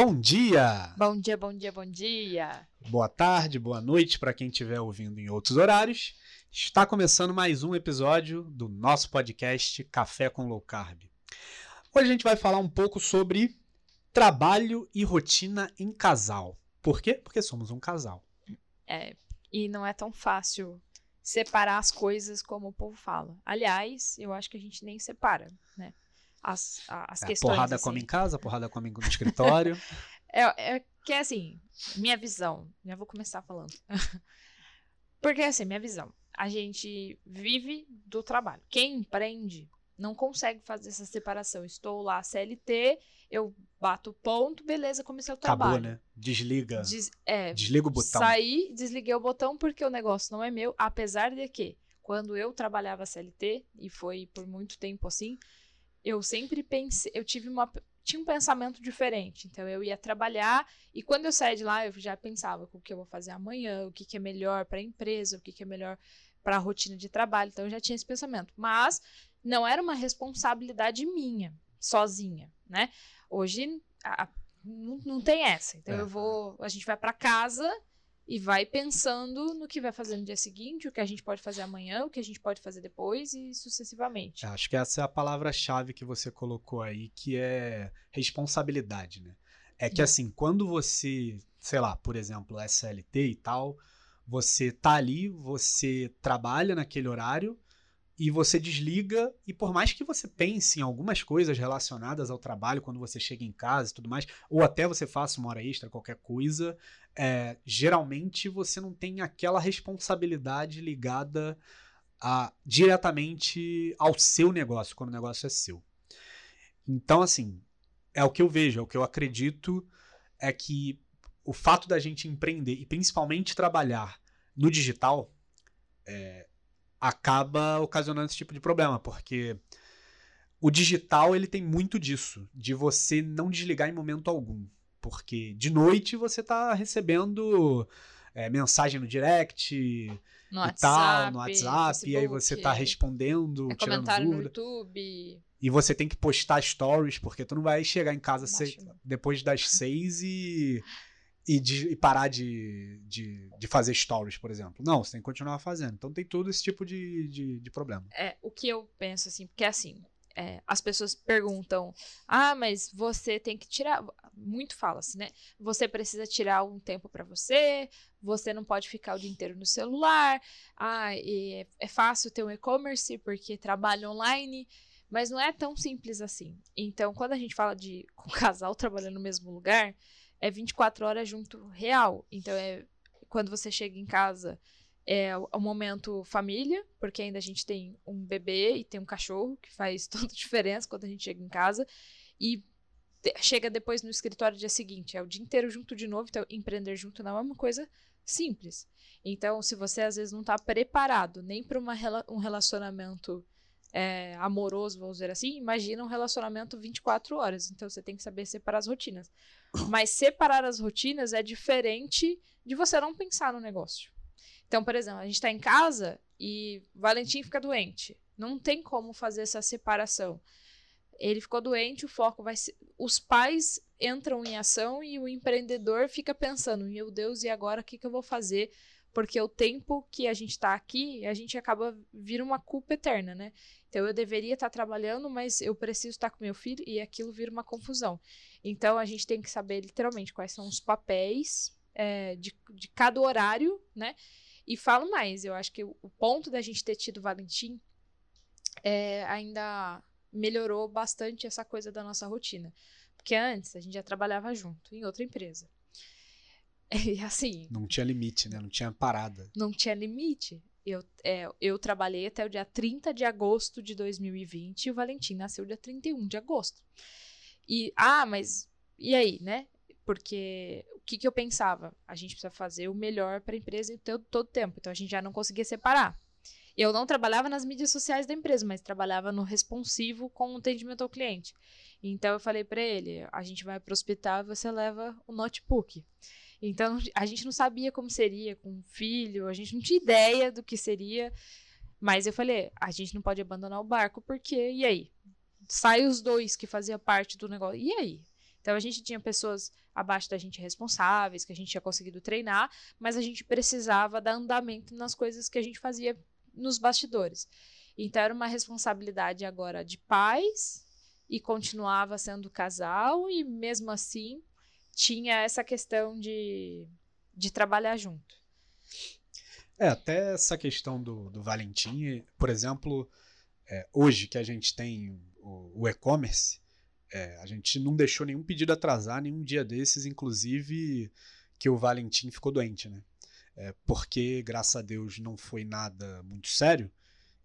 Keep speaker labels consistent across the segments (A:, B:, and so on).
A: Bom dia!
B: Bom dia, bom dia, bom dia!
A: Boa tarde, boa noite para quem estiver ouvindo em outros horários. Está começando mais um episódio do nosso podcast Café com Low Carb. Hoje a gente vai falar um pouco sobre trabalho e rotina em casal. Por quê? Porque somos um casal.
B: É, e não é tão fácil separar as coisas como o povo fala. Aliás, eu acho que a gente nem separa, né? As, as
A: É,
B: questões.
A: porrada
B: assim.
A: come em casa, porrada come no escritório.
B: É, é que é assim, minha visão, já vou começar falando. Porque assim, minha visão, a gente vive do trabalho. Quem empreende não consegue fazer essa separação. Estou lá CLT, eu bato ponto, beleza, comecei o trabalho.
A: Acabou, né? Desliga.
B: Des- é,
A: Desliga o botão.
B: Saí, desliguei o botão porque o negócio não é meu, apesar de que, quando eu trabalhava CLT, e foi por muito tempo assim, eu sempre pensei, eu tive uma tinha um pensamento diferente. Então eu ia trabalhar e quando eu saía de lá, eu já pensava o que eu vou fazer amanhã, o que, que é melhor para a empresa, o que, que é melhor para a rotina de trabalho. Então eu já tinha esse pensamento, mas não era uma responsabilidade minha, sozinha, né? Hoje a- a- não, não tem essa. Então
A: É.
B: eu vou, a gente vai para casa e vai pensando no que vai fazer no dia seguinte, o que a gente pode fazer amanhã, o que a gente pode fazer depois e sucessivamente.
A: Acho que essa é a palavra-chave que você colocou aí, que é responsabilidade, né? É que
B: Hum.
A: assim, quando você, sei lá, por exemplo, SLT e tal, você tá ali, você trabalha naquele horário e você desliga, e por mais que você pense em algumas coisas relacionadas ao trabalho quando você chega em casa e tudo mais, ou até você faça uma hora extra, qualquer coisa, é, geralmente você não tem aquela responsabilidade ligada a, diretamente ao seu negócio, quando o negócio é seu. Então, assim, é o que eu vejo, é o que eu acredito, é que o fato da gente empreender e principalmente trabalhar no digital é, acaba ocasionando esse tipo de problema, porque o digital ele tem muito disso, de você não desligar em momento algum. Porque de noite você tá recebendo é, mensagem no direct
B: No
A: e tal, no WhatsApp, e aí
B: Facebook,
A: você tá respondendo,
B: é
A: tirando
B: comentário no
A: dúvida.
B: YouTube.
A: E você tem que postar stories, porque tu não vai chegar em casa se-
B: mano.
A: depois das seis e, e, de- e parar de, de, de fazer stories, por exemplo. Não, você tem que continuar fazendo. Então tem todo esse tipo de, de, de problema.
B: É, o que eu penso assim, porque assim, é, as pessoas perguntam: "Ah, mas você tem que tirar, muito fala-se, né? Você precisa tirar um tempo pra você, você não pode ficar o dia inteiro no celular. Ah, e é, fácil ter um e-commerce porque trabalha online, mas não é tão simples assim. Então, quando a gente fala de com casal trabalhando no mesmo lugar, é 24 horas junto real. Então é quando você chega em casa, é o momento família, porque ainda a gente tem um bebê e tem um cachorro, que faz toda a diferença quando a gente chega em casa. E chega depois no escritório dia seguinte, é o dia inteiro junto de novo, então empreender junto não é uma coisa simples. Então, se você às vezes não está preparado nem para um relacionamento é, amoroso, vamos dizer assim, imagina um relacionamento 24 horas. Então, você tem que saber separar as rotinas. Mas separar as rotinas é diferente de você não pensar no negócio. Então, por exemplo, a gente está em casa e Valentim fica doente. Não tem como fazer essa separação. Ele ficou doente, o foco vai ser. Os pais entram em ação e o empreendedor fica pensando: meu Deus, e agora o que, que eu vou fazer? Porque o tempo que a gente está aqui, a gente acaba vira uma culpa eterna, né? Então eu deveria estar trabalhando, mas eu preciso estar com meu filho e aquilo vira uma confusão. Então a gente tem que saber literalmente quais são os papéis é, de, de cada horário, né? E falo mais, eu acho que o, ponto da gente ter tido Valentim é, ainda melhorou bastante essa coisa da nossa rotina. Porque antes a gente já trabalhava junto em outra empresa. E assim,
A: Não tinha limite, né? Não tinha parada.
B: não tinha limite. Eu, é, eu trabalhei até o dia 30 de agosto de 2020 e o Valentim nasceu dia 31 de agosto. E, ah, mas e aí, né? Porque o que, que eu pensava? A gente precisa fazer o melhor para a empresa em todo, todo tempo. Então a gente já não conseguia separar. Eu não trabalhava nas mídias sociais da empresa, mas trabalhava no responsivo com o atendimento ao cliente. Então eu falei para ele: a gente vai para o hospital e você leva o notebook. Então a gente não sabia como seria com um filho, a gente não tinha ideia do que seria. Mas eu falei: a gente não pode abandonar o barco, porque e aí? Sai os dois que fazia parte do negócio. E aí? Então a gente tinha pessoas abaixo da gente responsáveis, que a gente tinha conseguido treinar, mas a gente precisava dar andamento nas coisas que a gente fazia nos bastidores. Então era uma responsabilidade agora de pais e continuava sendo casal e mesmo assim tinha essa questão de, de trabalhar junto.
A: É, até essa questão do, do Valentim, por exemplo, é, hoje que a gente tem o, o e-commerce, é, a gente não deixou nenhum pedido atrasar, nenhum dia desses, inclusive que o Valentim ficou doente, né? É, porque, graças a Deus, não foi nada muito sério.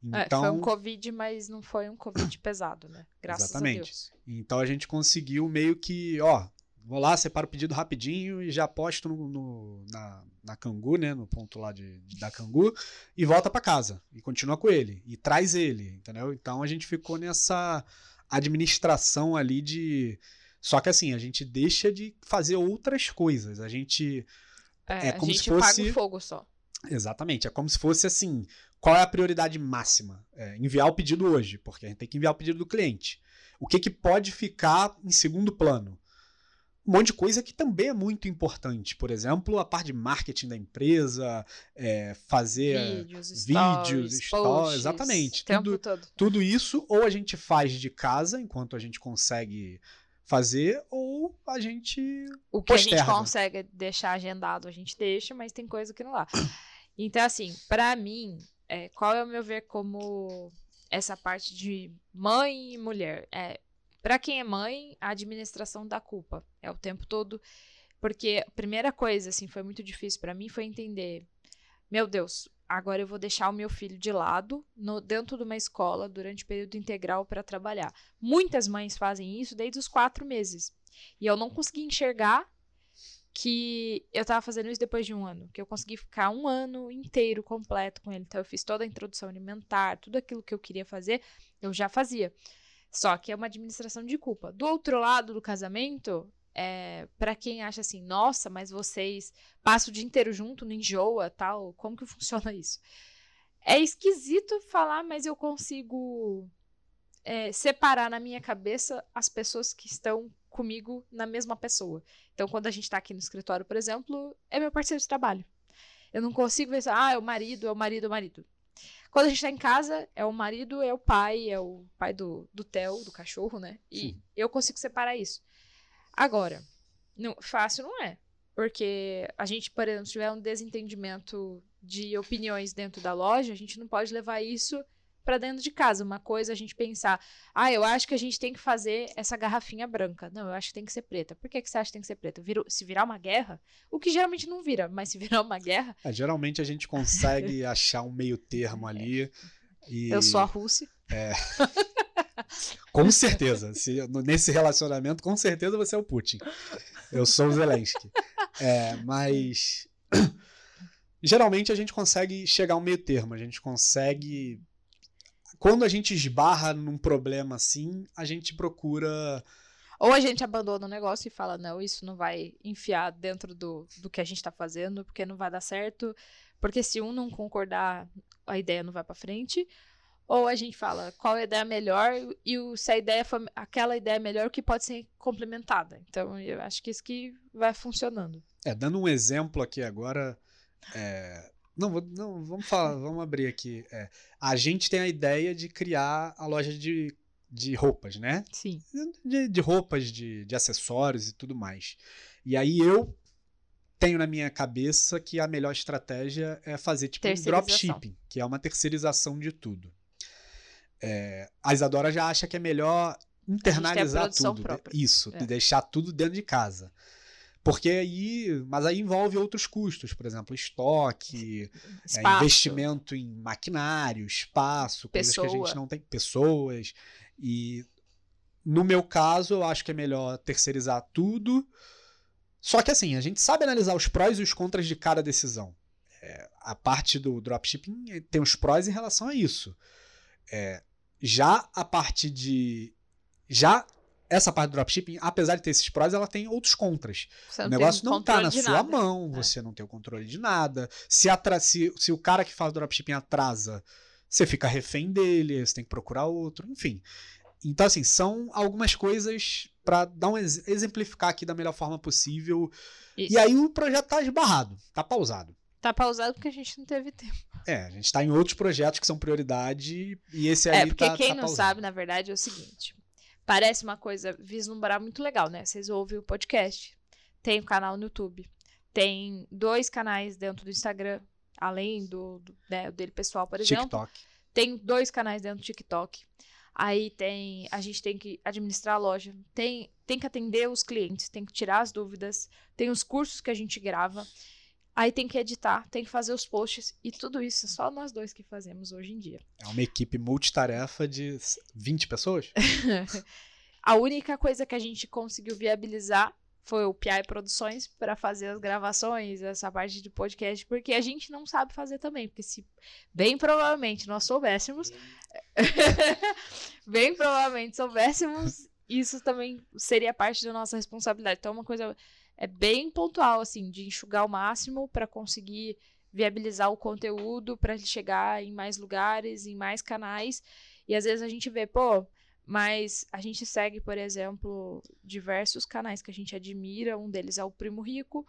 A: Então,
B: é, foi um Covid, mas não foi um Covid pesado, né? Graças
A: exatamente.
B: a Deus.
A: Então a gente conseguiu meio que, ó, vou lá, separo o pedido rapidinho e já posto no, no na, na Cangu, né? No ponto lá de, de da Cangu, e volta para casa. E continua com ele. E traz ele, entendeu? Então a gente ficou nessa administração ali de. Só que assim, a gente deixa de fazer outras coisas. A gente.
B: É, é como a gente se fosse. Paga o fogo só.
A: Exatamente. É como se fosse assim: qual é a prioridade máxima? É enviar o pedido hoje, porque a gente tem que enviar o pedido do cliente. O que, que pode ficar em segundo plano? Um monte de coisa que também é muito importante. Por exemplo, a parte de marketing da empresa, é, fazer
B: vídeos,
A: vídeos
B: stories,
A: exatamente. Tudo, tudo isso ou a gente faz de casa enquanto a gente consegue fazer, ou a gente.
B: O que
A: posterga.
B: a gente consegue deixar agendado, a gente deixa, mas tem coisa que não dá. Então, assim, para mim, é, qual é o meu ver como essa parte de mãe e mulher? É, para quem é mãe, a administração da culpa é o tempo todo, porque a primeira coisa assim foi muito difícil para mim foi entender, meu Deus, agora eu vou deixar o meu filho de lado no, dentro de uma escola durante o período integral para trabalhar. Muitas mães fazem isso desde os quatro meses e eu não consegui enxergar que eu tava fazendo isso depois de um ano, que eu consegui ficar um ano inteiro completo com ele. Então eu fiz toda a introdução alimentar, tudo aquilo que eu queria fazer, eu já fazia. Só que é uma administração de culpa. Do outro lado do casamento, é, para quem acha assim, nossa, mas vocês passam o dia inteiro junto, não enjoa, tal, como que funciona isso? É esquisito falar, mas eu consigo é, separar na minha cabeça as pessoas que estão comigo na mesma pessoa. Então, quando a gente tá aqui no escritório, por exemplo, é meu parceiro de trabalho. Eu não consigo ver, ah, é o marido, é o marido, é o marido. Quando a gente tá em casa, é o marido, é o pai, é o pai do, do Theo, do cachorro, né? E Sim. eu consigo separar isso. Agora, não, fácil não é. Porque a gente, por exemplo, se tiver um desentendimento de opiniões dentro da loja, a gente não pode levar isso para dentro de casa. Uma coisa é a gente pensar, ah, eu acho que a gente tem que fazer essa garrafinha branca. Não, eu acho que tem que ser preta. Por que, que você acha que tem que ser preta? Viro, se virar uma guerra, o que geralmente não vira, mas se virar uma guerra.
A: É, geralmente a gente consegue achar um meio termo ali. E...
B: Eu sou a Rússia.
A: É. com certeza. Se, nesse relacionamento, com certeza você é o Putin. Eu sou o Zelensky. É, mas. Geralmente a gente consegue chegar a um meio termo, a gente consegue quando a gente esbarra num problema assim, a gente procura.
B: Ou a gente abandona o negócio e fala, não, isso não vai enfiar dentro do, do que a gente tá fazendo, porque não vai dar certo. Porque se um não concordar, a ideia não vai para frente. Ou a gente fala qual é a ideia melhor e o, se a ideia for aquela ideia melhor, que pode ser complementada. Então, eu acho que isso que vai funcionando.
A: É, dando um exemplo aqui agora, é, não, não, vamos falar, vamos abrir aqui. É, a gente tem a ideia de criar a loja de, de roupas, né?
B: Sim.
A: De, de roupas, de, de acessórios e tudo mais. E aí eu tenho na minha cabeça que a melhor estratégia é fazer tipo um dropshipping, que é uma terceirização de tudo. É, a Isadora já acha que é melhor internalizar tudo.
B: Própria.
A: Isso, é. deixar tudo dentro de casa. Porque aí, mas aí envolve outros custos, por exemplo, estoque, é, investimento em maquinário, espaço, coisas Pessoa. que a gente não tem, pessoas. E no meu caso, eu acho que é melhor terceirizar tudo. Só que assim, a gente sabe analisar os prós e os contras de cada decisão. É, a parte do dropshipping tem os prós em relação a isso. É, já a parte de. Já essa parte do dropshipping, apesar de ter esses prós, ela tem outros contras. o negócio não está na sua
B: nada.
A: mão, é. você não tem o controle de nada. Se, se, se o cara que faz dropshipping atrasa, você fica refém dele, você tem que procurar outro, enfim. então, assim, são algumas coisas para dar um ex exemplificar aqui da melhor forma possível. Isso. E aí o projeto tá esbarrado, tá pausado.
B: Tá pausado porque a gente não teve tempo.
A: É, a gente tá em outros projetos que são prioridade e esse aí
B: É, porque
A: tá,
B: quem
A: tá
B: não
A: pausado.
B: sabe, na verdade, é o seguinte. Parece uma coisa vislumbrar muito legal, né? Vocês ouvem o podcast, tem o canal no YouTube, tem dois canais dentro do Instagram, além do, do né, dele pessoal, por exemplo.
A: TikTok.
B: Tem dois canais dentro do TikTok. Aí tem. A gente tem que administrar a loja. Tem, tem que atender os clientes, tem que tirar as dúvidas. Tem os cursos que a gente grava. Aí tem que editar, tem que fazer os posts. E tudo isso só nós dois que fazemos hoje em dia.
A: É uma equipe multitarefa de 20 pessoas?
B: a única coisa que a gente conseguiu viabilizar foi o PI Produções para fazer as gravações, essa parte de podcast, porque a gente não sabe fazer também, porque se bem provavelmente nós soubéssemos, bem provavelmente soubéssemos, isso também seria parte da nossa responsabilidade. Então, é uma coisa é bem pontual, assim, de enxugar o máximo para conseguir viabilizar o conteúdo, para ele chegar em mais lugares, em mais canais. E às vezes a gente vê, pô, mas a gente segue, por exemplo, diversos canais que a gente admira. Um deles é o Primo Rico.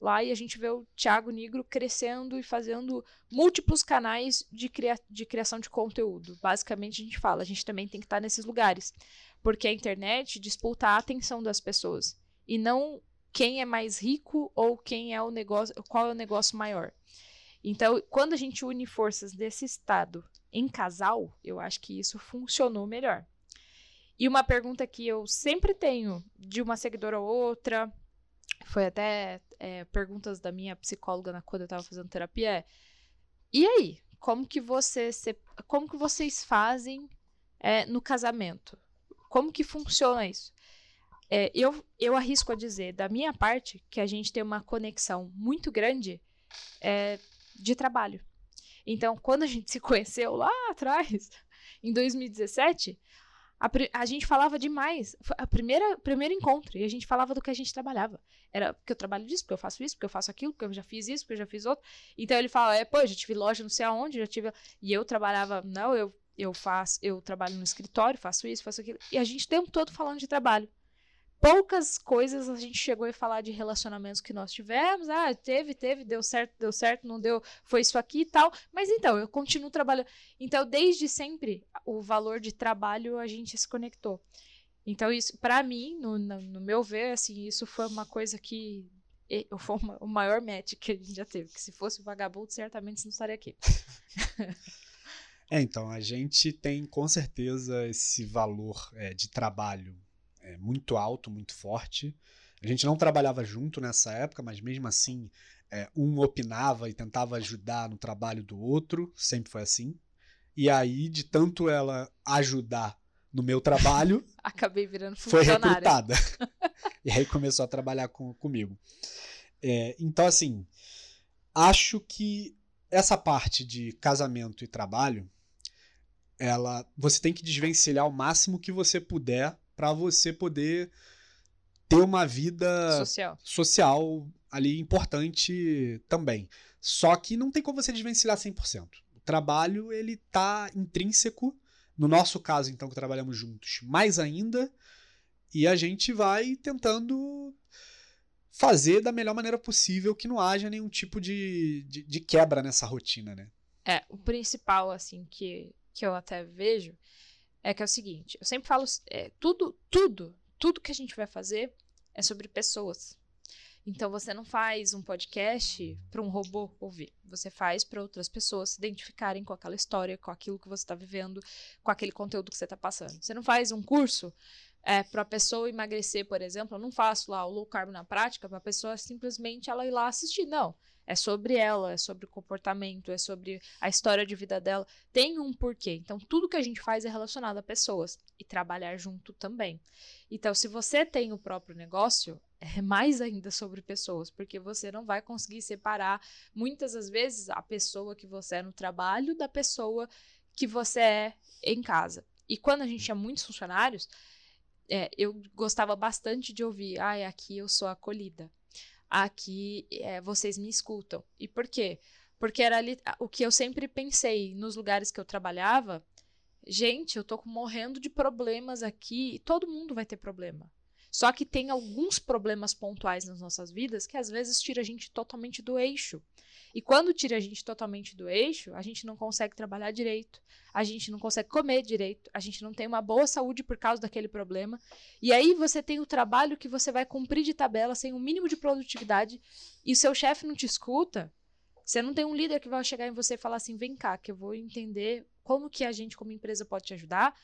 B: Lá e a gente vê o Thiago Negro crescendo e fazendo múltiplos canais de, cria de criação de conteúdo. Basicamente, a gente fala, a gente também tem que estar nesses lugares. Porque a internet disputa a atenção das pessoas. E não quem é mais rico ou quem é o negócio, qual é o negócio maior. Então, quando a gente une forças desse estado em casal, eu acho que isso funcionou melhor. E uma pergunta que eu sempre tenho de uma seguidora ou outra, foi até é, perguntas da minha psicóloga na, quando eu estava fazendo terapia, é e aí, como que você como que vocês fazem é, no casamento? Como que funciona isso? É, eu, eu arrisco a dizer, da minha parte, que a gente tem uma conexão muito grande é, de trabalho. Então, quando a gente se conheceu lá atrás, em 2017, a, a, gente falava demais. Foi a primeira primeiro encontro. E a gente falava do que a gente trabalhava. Era porque eu trabalho disso, porque eu faço isso, porque eu faço aquilo, porque eu já fiz isso, porque eu já fiz outro. Então ele fala: é, pô, já tive loja não sei aonde, já tive. E eu trabalhava, não, eu, eu faço, eu trabalho no escritório, faço isso, faço aquilo. E a gente o tempo todo falando de trabalho poucas coisas a gente chegou a falar de relacionamentos que nós tivemos. Ah, teve, teve, deu certo, deu certo, não deu, foi isso aqui e tal. Mas então, eu continuo trabalhando. Então, desde sempre, o valor de trabalho a gente se conectou. Então, isso, para mim, no, no, meu ver, assim, isso foi uma coisa que. Foi uma, o maior match que a gente já teve. Que se fosse o vagabundo, certamente não estaria aqui.
A: é, então, a gente tem com certeza esse valor é, de trabalho é, muito alto, muito forte. A gente não trabalhava junto nessa época, mas mesmo assim, é, um opinava e tentava ajudar no trabalho do outro, sempre foi assim. E aí, de tanto ela ajudar no meu trabalho,
B: acabei virando
A: foi recrutada. e aí começou a trabalhar com, comigo. É, então, assim, acho que essa parte de casamento e trabalho, ela, você tem que desvencilhar o máximo que você puder para você poder ter uma vida
B: social.
A: social ali importante também. Só que não tem como você desvencilhar 100%. O trabalho, ele tá intrínseco, no nosso caso, então, que trabalhamos juntos, mais ainda, e a gente vai tentando fazer da melhor maneira possível que não haja nenhum tipo de, de, de quebra nessa rotina, né?
B: É, o principal, assim, que, que eu até vejo é que é o seguinte, eu sempre falo, é, tudo, tudo, tudo que a gente vai fazer é sobre pessoas. Então você não faz um podcast para um robô ouvir, você faz para outras pessoas se identificarem com aquela história, com aquilo que você está vivendo, com aquele conteúdo que você está passando. Você não faz um curso é, para a pessoa emagrecer, por exemplo. Eu não faço lá o low carb na prática para a pessoa simplesmente ela ir lá assistir, não. É sobre ela, é sobre o comportamento, é sobre a história de vida dela. Tem um porquê. Então, tudo que a gente faz é relacionado a pessoas e trabalhar junto também. Então, se você tem o próprio negócio, é mais ainda sobre pessoas, porque você não vai conseguir separar muitas das vezes a pessoa que você é no trabalho da pessoa que você é em casa. E quando a gente tinha muitos funcionários, é, eu gostava bastante de ouvir, ah, aqui eu sou acolhida aqui é, vocês me escutam. E por quê? Porque era ali o que eu sempre pensei nos lugares que eu trabalhava. gente, eu tô morrendo de problemas aqui, todo mundo vai ter problema. Só que tem alguns problemas pontuais nas nossas vidas que às vezes tira a gente totalmente do eixo. E quando tira a gente totalmente do eixo, a gente não consegue trabalhar direito, a gente não consegue comer direito, a gente não tem uma boa saúde por causa daquele problema. E aí você tem o trabalho que você vai cumprir de tabela sem o um mínimo de produtividade e o seu chefe não te escuta. Você não tem um líder que vai chegar em você e falar assim: vem cá, que eu vou entender como que a gente, como empresa, pode te ajudar.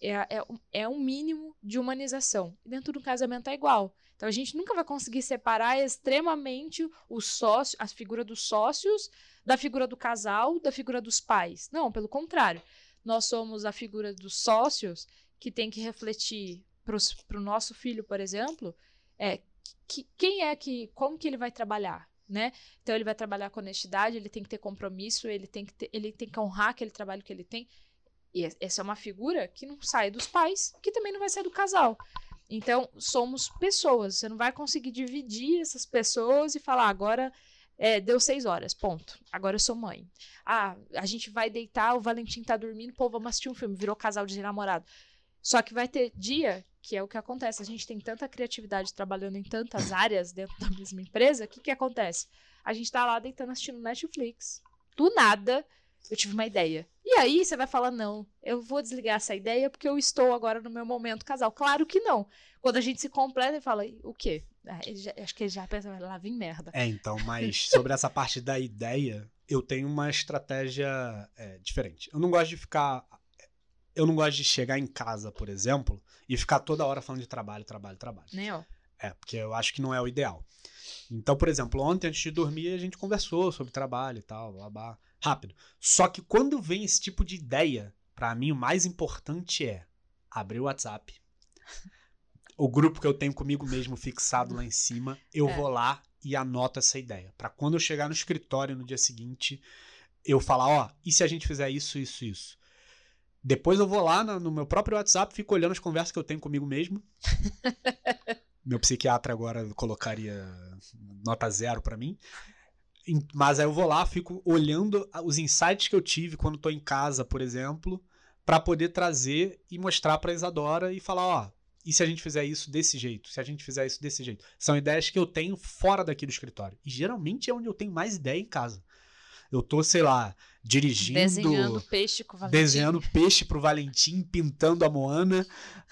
B: É, é, é um mínimo de humanização. E dentro do casamento é igual. Então a gente nunca vai conseguir separar extremamente o sócio, a figura dos sócios da figura do casal, da figura dos pais. Não, pelo contrário. Nós somos a figura dos sócios que tem que refletir para o nosso filho, por exemplo, é que, quem é que, como que ele vai trabalhar, né? Então ele vai trabalhar com honestidade, ele tem que ter compromisso, ele tem que ter, ele tem que honrar aquele trabalho que ele tem. E essa é uma figura que não sai dos pais, que também não vai sair do casal. Então, somos pessoas. Você não vai conseguir dividir essas pessoas e falar, agora é, deu seis horas, ponto. Agora eu sou mãe. Ah, a gente vai deitar, o Valentim tá dormindo, pô, vamos assistir um filme, virou casal de namorado. Só que vai ter dia que é o que acontece. A gente tem tanta criatividade trabalhando em tantas áreas dentro da mesma empresa, o que, que acontece? A gente tá lá deitando assistindo Netflix. Do nada, eu tive uma ideia. E aí você vai falar: não, eu vou desligar essa ideia porque eu estou agora no meu momento casal. Claro que não. Quando a gente se completa e fala: o quê? Ah, já, acho que ele já pensa, lá vem merda.
A: É, então, mas sobre essa parte da ideia, eu tenho uma estratégia é, diferente. Eu não gosto de ficar. Eu não gosto de chegar em casa, por exemplo, e ficar toda hora falando de trabalho, trabalho, trabalho.
B: Nem eu.
A: É, porque eu acho que não é o ideal. Então, por exemplo, ontem antes de dormir a gente conversou sobre trabalho e tal, blá, blá rápido. Só que quando vem esse tipo de ideia, para mim o mais importante é abrir o WhatsApp. O grupo que eu tenho comigo mesmo fixado lá em cima, eu é. vou lá e anoto essa ideia. para quando eu chegar no escritório no dia seguinte, eu falar, ó, e se a gente fizer isso, isso, isso? Depois eu vou lá no meu próprio WhatsApp, fico olhando as conversas que eu tenho comigo mesmo. meu psiquiatra agora colocaria nota zero para mim. Mas aí eu vou lá, fico olhando os insights que eu tive quando estou em casa, por exemplo, para poder trazer e mostrar para Isadora e falar, ó, e se a gente fizer isso desse jeito? Se a gente fizer isso desse jeito? São ideias que eu tenho fora daqui do escritório. E geralmente é onde eu tenho mais ideia em casa. Eu tô, sei lá, dirigindo.
B: Desenhando peixe com o Valentim.
A: Desenhando peixe pro Valentim, pintando a Moana.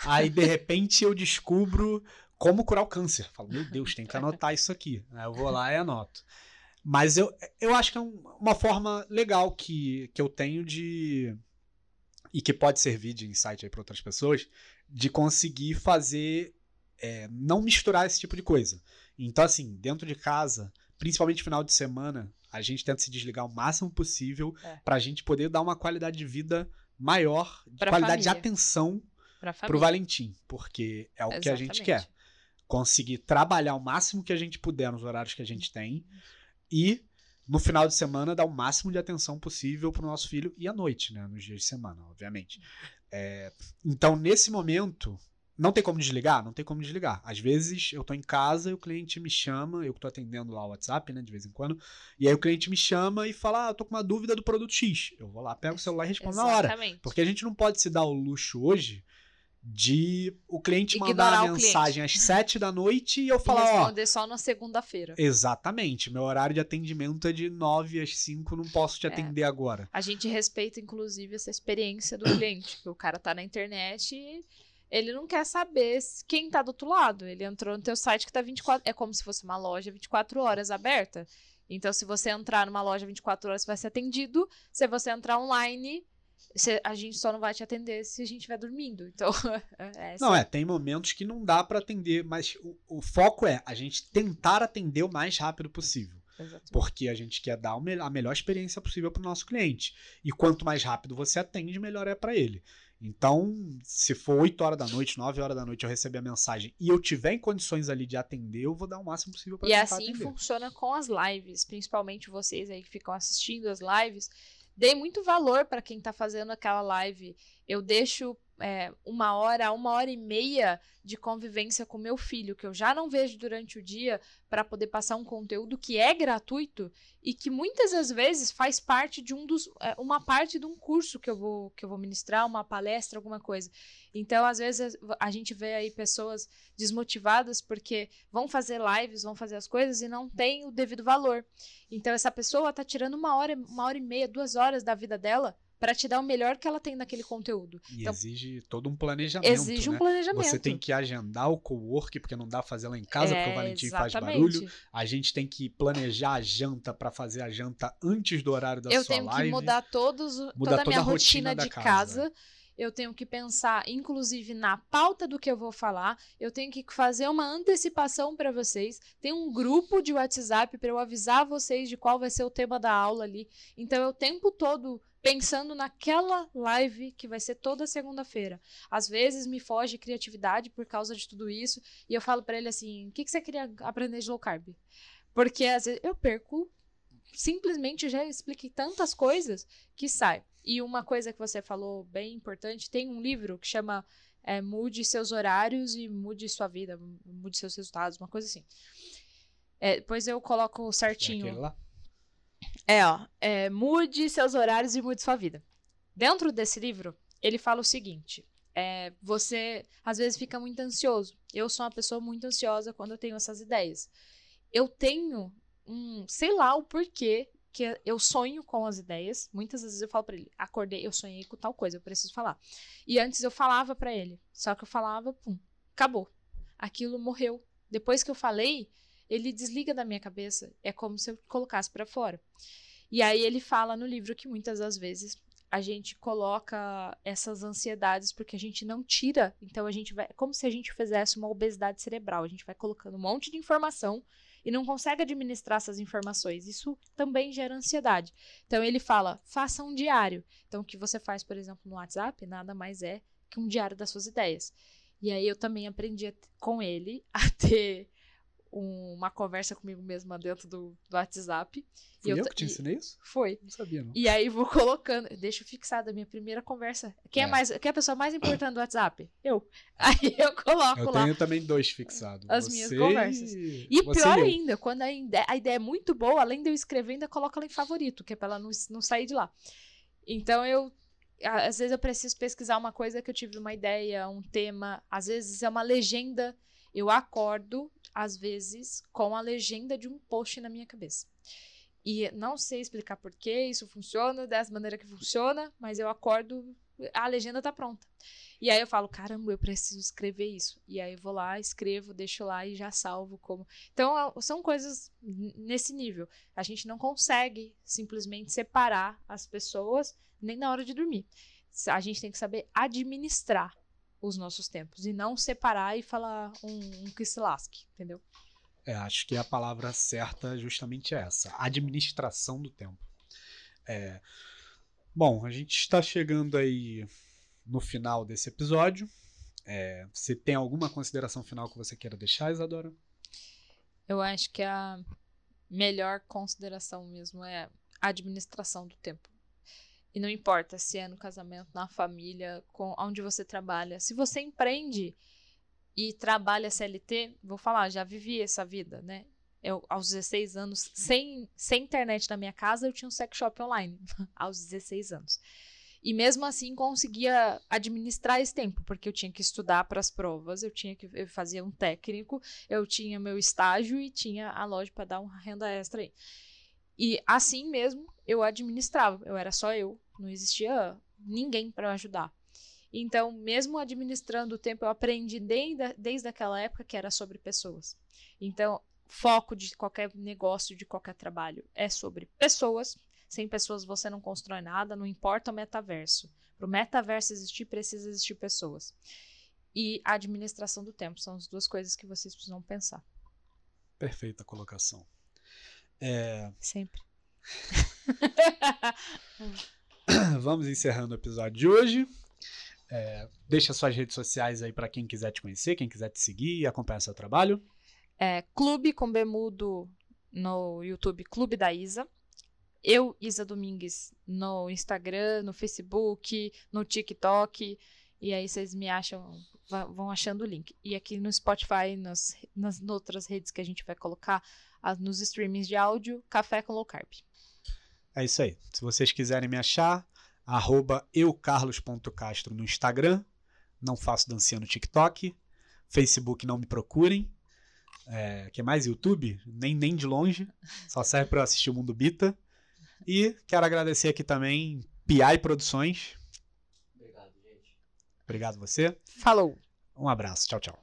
A: Aí, de repente, eu descubro como curar o câncer. Falo, meu Deus, tem que anotar isso aqui. Aí eu vou lá e anoto. Mas eu, eu acho que é um, uma forma legal que, que eu tenho de. E que pode servir de insight para outras pessoas, de conseguir fazer. É, não misturar esse tipo de coisa. Então, assim, dentro de casa, principalmente final de semana, a gente tenta se desligar o máximo possível é. para a gente poder dar uma qualidade de vida maior, pra qualidade família. de atenção para o Valentim, porque é o Exatamente. que a gente quer. Conseguir trabalhar o máximo que a gente puder nos horários que a gente tem e no final de semana dar o máximo de atenção possível para o nosso filho e à noite, né? Nos dias de semana, obviamente. É, então, nesse momento, não tem como desligar? Não tem como desligar. Às vezes eu estou em casa e o cliente me chama, eu estou atendendo lá o WhatsApp, né, de vez em quando, e aí o cliente me chama e fala: Ah, eu tô com uma dúvida do produto X. Eu vou lá, pego o celular e respondo Exatamente. na hora. Porque a gente não pode se dar o luxo hoje de o cliente Ignorar mandar a mensagem às sete da noite e eu falar,
B: e responder ó, só na segunda-feira.
A: Exatamente. Meu horário de atendimento é de nove às cinco, não posso te é. atender agora.
B: A gente respeita, inclusive, essa experiência do cliente. Que o cara tá na internet e ele não quer saber quem tá do outro lado. Ele entrou no teu site que tá 24... É como se fosse uma loja 24 horas aberta. Então, se você entrar numa loja 24 horas, você vai ser atendido. Se você entrar online, a gente só não vai te atender se a gente estiver dormindo. Então,
A: é Não, é, tem momentos que não dá para atender, mas o, o, foco é a gente tentar atender o mais rápido possível. Exatamente. Porque a gente quer dar a melhor experiência possível para o nosso cliente. E quanto mais rápido você atende, melhor é para ele. Então, se for 8 horas da noite, 9 horas da noite eu receber a mensagem e eu tiver em condições ali de atender, eu vou dar o máximo possível para
B: E assim atender. funciona com as lives, principalmente vocês aí que ficam assistindo as lives dei muito valor para quem está fazendo aquela live. Eu deixo é, uma hora, uma hora e meia de convivência com meu filho, que eu já não vejo durante o dia, para poder passar um conteúdo que é gratuito e que muitas das vezes faz parte de um dos, é, uma parte de um curso que eu vou que eu vou ministrar, uma palestra, alguma coisa. Então, às vezes a gente vê aí pessoas desmotivadas porque vão fazer lives, vão fazer as coisas e não tem o devido valor. Então, essa pessoa está tirando uma hora, uma hora e meia, duas horas da vida dela para te dar o melhor que ela tem naquele conteúdo.
A: E
B: então,
A: exige todo um planejamento.
B: Exige um
A: né?
B: planejamento.
A: Você tem que agendar o co-work, porque não dá pra fazer lá em casa,
B: é,
A: porque o Valentim
B: exatamente.
A: faz barulho. A gente tem que planejar a janta para fazer a janta antes do horário da
B: Eu
A: sua
B: tenho
A: live.
B: que mudar todos,
A: Mudar
B: toda a minha
A: rotina
B: rotina de
A: casa.
B: casa. Eu tenho que pensar, inclusive, na pauta do que eu vou falar. Eu tenho que fazer uma antecipação para vocês. Tem um grupo de WhatsApp para eu avisar vocês de qual vai ser o tema da aula ali. Então, eu o tempo todo pensando naquela live que vai ser toda segunda-feira. Às vezes me foge criatividade por causa de tudo isso e eu falo para ele assim: "O que, que você queria aprender de low carb?" Porque às vezes eu perco simplesmente já expliquei tantas coisas que sai. E uma coisa que você falou bem importante, tem um livro que chama é, Mude seus horários e mude sua vida, mude seus resultados, uma coisa assim. É, depois eu coloco
A: É
B: certinho.
A: aquele lá?
B: É, ó. É, mude seus horários e mude sua vida. Dentro desse livro, ele fala o seguinte: é, você às vezes fica muito ansioso. Eu sou uma pessoa muito ansiosa quando eu tenho essas ideias. Eu tenho um, sei lá o porquê que eu sonho com as ideias. Muitas vezes eu falo para ele: acordei, eu sonhei com tal coisa, eu preciso falar. E antes eu falava para ele, só que eu falava, pum, acabou. Aquilo morreu. Depois que eu falei, ele desliga da minha cabeça. É como se eu colocasse para fora. E aí ele fala no livro que muitas das vezes a gente coloca essas ansiedades porque a gente não tira. Então a gente vai. É como se a gente fizesse uma obesidade cerebral. A gente vai colocando um monte de informação e não consegue administrar essas informações. Isso também gera ansiedade. Então ele fala: faça um diário. Então o que você faz, por exemplo, no WhatsApp, nada mais é que um diário das suas ideias. E aí eu também aprendi com ele a ter um, uma conversa comigo mesma dentro do, do WhatsApp.
A: Fui
B: eu
A: eu,
B: ta-
A: que te
B: e-
A: ensinei isso?
B: Foi.
A: Não sabia, não.
B: E aí vou colocando, deixo fixada a minha primeira conversa. Quem é,
A: É.
B: mais, quem é a pessoa mais importante do WhatsApp? Eu. Aí eu coloco
A: Eu
B: lá.
A: tenho também dois fixados.
B: As
A: Você
B: minhas conversas.
A: E,
B: E
A: você
B: pior
A: eu.
B: ainda, quando a ideia, a ideia é muito boa, além de eu escrever, ainda coloco ela em favorito, que é pra ela não, não sair de lá. Então eu. Às vezes eu preciso pesquisar uma coisa que eu tive uma ideia, um tema, às vezes é uma legenda. Eu acordo, às vezes, com a legenda de um post na minha cabeça. E não sei explicar por que isso funciona, dessa maneira que funciona, mas eu acordo, a legenda tá pronta. E aí eu falo, caramba, eu preciso escrever isso. E aí eu vou lá, escrevo, deixo lá e já salvo como. Então a- são coisas nesse nível. A gente não consegue simplesmente separar as pessoas nem na hora de dormir. A gente tem que saber administrar os nossos tempos e não separar e falar um, um que se lasque, entendeu?
A: É, acho que a palavra certa é justamente essa: administração do tempo. É, Bom, a gente está chegando aí no final desse episódio. É, você tem alguma consideração final que você queira deixar, Isadora?
B: Eu acho que a melhor consideração mesmo é a administração do tempo. E não importa se é no casamento, na família, com onde você trabalha. Se você empreende e trabalha CLT, vou falar, já vivi essa vida, né? Eu, aos 16 anos, sem, sem internet na minha casa, eu tinha um sex shop online, aos 16 anos. E mesmo assim conseguia administrar esse tempo, porque eu tinha que estudar para as provas, eu tinha que fazia um técnico, eu tinha meu estágio e tinha a loja para dar uma renda extra aí. E assim mesmo eu administrava, eu era só eu, não existia ninguém para ajudar. Então, mesmo administrando o tempo, eu aprendi desde, desde aquela época que era sobre pessoas. Então, foco de qualquer negócio, de qualquer trabalho, é sobre pessoas. Sem pessoas você não constrói nada, não importa o metaverso. Para o metaverso existir, precisa existir pessoas. E a administração do tempo são as duas coisas que vocês precisam pensar.
A: Perfeita colocação. É,
B: Sempre.
A: vamos encerrando o episódio de hoje. É, deixa suas redes sociais aí para quem quiser te conhecer, quem quiser te seguir e acompanhar seu trabalho.
B: É, Clube com Bemudo no YouTube, Clube da Isa. Eu, Isa Domingues, no Instagram, no Facebook, no TikTok. E aí vocês me acham, vão achando o link. E aqui no Spotify, nas, nas outras redes que a gente vai colocar, as- nos streamings de áudio, Café com Low Carb.
A: É isso aí. Se vocês quiserem me achar, arroba eucarlos.castro no Instagram. Não faço dancinha no TikTok. Facebook não me procurem. É, que mais? YouTube? Nem, nem de longe. Só serve para assistir o Mundo Bita. E quero agradecer aqui também PI Produções. Obrigado, você.
B: Falou!
A: Um abraço. Tchau, tchau.